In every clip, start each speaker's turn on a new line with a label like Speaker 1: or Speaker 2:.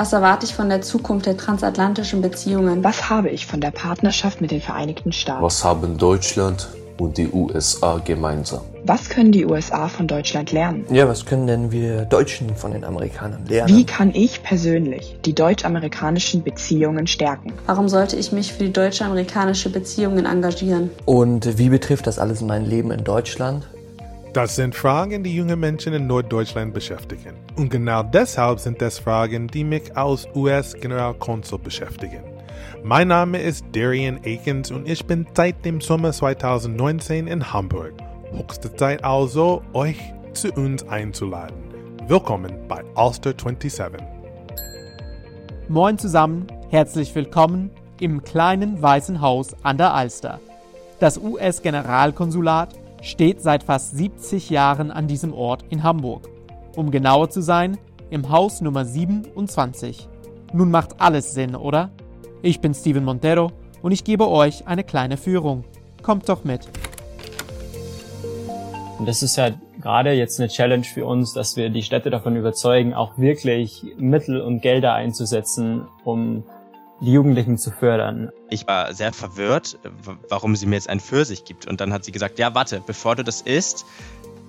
Speaker 1: Was erwarte ich von der Zukunft der transatlantischen Beziehungen?
Speaker 2: Was habe ich von der Partnerschaft mit den Vereinigten Staaten?
Speaker 3: Was haben Deutschland und die USA gemeinsam?
Speaker 2: Was können die USA von Deutschland lernen?
Speaker 4: Ja, was können denn wir Deutschen von den Amerikanern lernen?
Speaker 2: Wie kann ich persönlich die deutsch-amerikanischen Beziehungen stärken?
Speaker 1: Warum sollte ich mich für die deutsch-amerikanische Beziehungen engagieren?
Speaker 4: Und wie betrifft das alles mein Leben in Deutschland?
Speaker 5: Das sind Fragen, die junge Menschen in Norddeutschland beschäftigen. Und genau deshalb sind das Fragen, die mich als US-Generalkonsul beschäftigen. Mein Name ist Darian Akins und ich bin seit dem Sommer 2019 in Hamburg. Höchste Zeit also, euch zu uns einzuladen. Willkommen bei Ulster 27.
Speaker 6: Moin zusammen, herzlich willkommen im kleinen weißen Haus an der Alster. Das US-Generalkonsulat steht seit fast 70 Jahren an diesem Ort in Hamburg. Um genauer zu sein, im Haus Nummer 27. Nun macht alles Sinn, oder? Ich bin Steven Montero und ich gebe euch eine kleine Führung. Kommt doch mit.
Speaker 7: Und das ist ja gerade jetzt eine Challenge für uns, dass wir die Städte davon überzeugen, auch wirklich Mittel und Gelder einzusetzen, um die Jugendlichen zu fördern.
Speaker 8: Ich war sehr verwirrt, warum sie mir jetzt ein Pfirsich gibt. Und dann hat sie gesagt, ja, warte, bevor du das isst,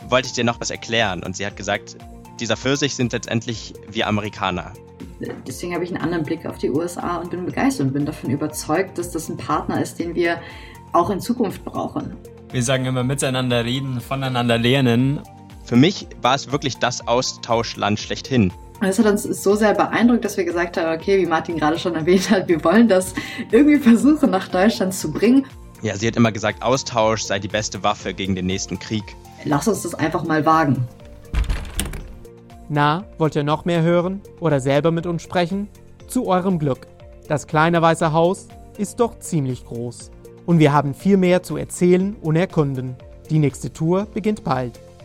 Speaker 8: wollte ich dir noch was erklären. Und sie hat gesagt, dieser Pfirsich sind letztendlich wir Amerikaner.
Speaker 9: Deswegen habe ich einen anderen Blick auf die USA und bin begeistert und bin davon überzeugt, dass das ein Partner ist, den wir auch in Zukunft brauchen.
Speaker 7: Wir sagen immer miteinander reden, voneinander lernen.
Speaker 8: Für mich war es wirklich das Austauschland schlechthin.
Speaker 9: Das hat uns so sehr beeindruckt, dass wir gesagt haben, okay, wie Martin gerade schon erwähnt hat, wir wollen das irgendwie versuchen nach Deutschland zu bringen.
Speaker 8: Ja, sie hat immer gesagt, Austausch sei die beste Waffe gegen den nächsten Krieg.
Speaker 9: Lass uns das einfach mal wagen.
Speaker 6: Na, wollt ihr noch mehr hören oder selber mit uns sprechen? Zu eurem Glück. Das kleine weiße Haus ist doch ziemlich groß. Und wir haben viel mehr zu erzählen und erkunden. Die nächste Tour beginnt bald.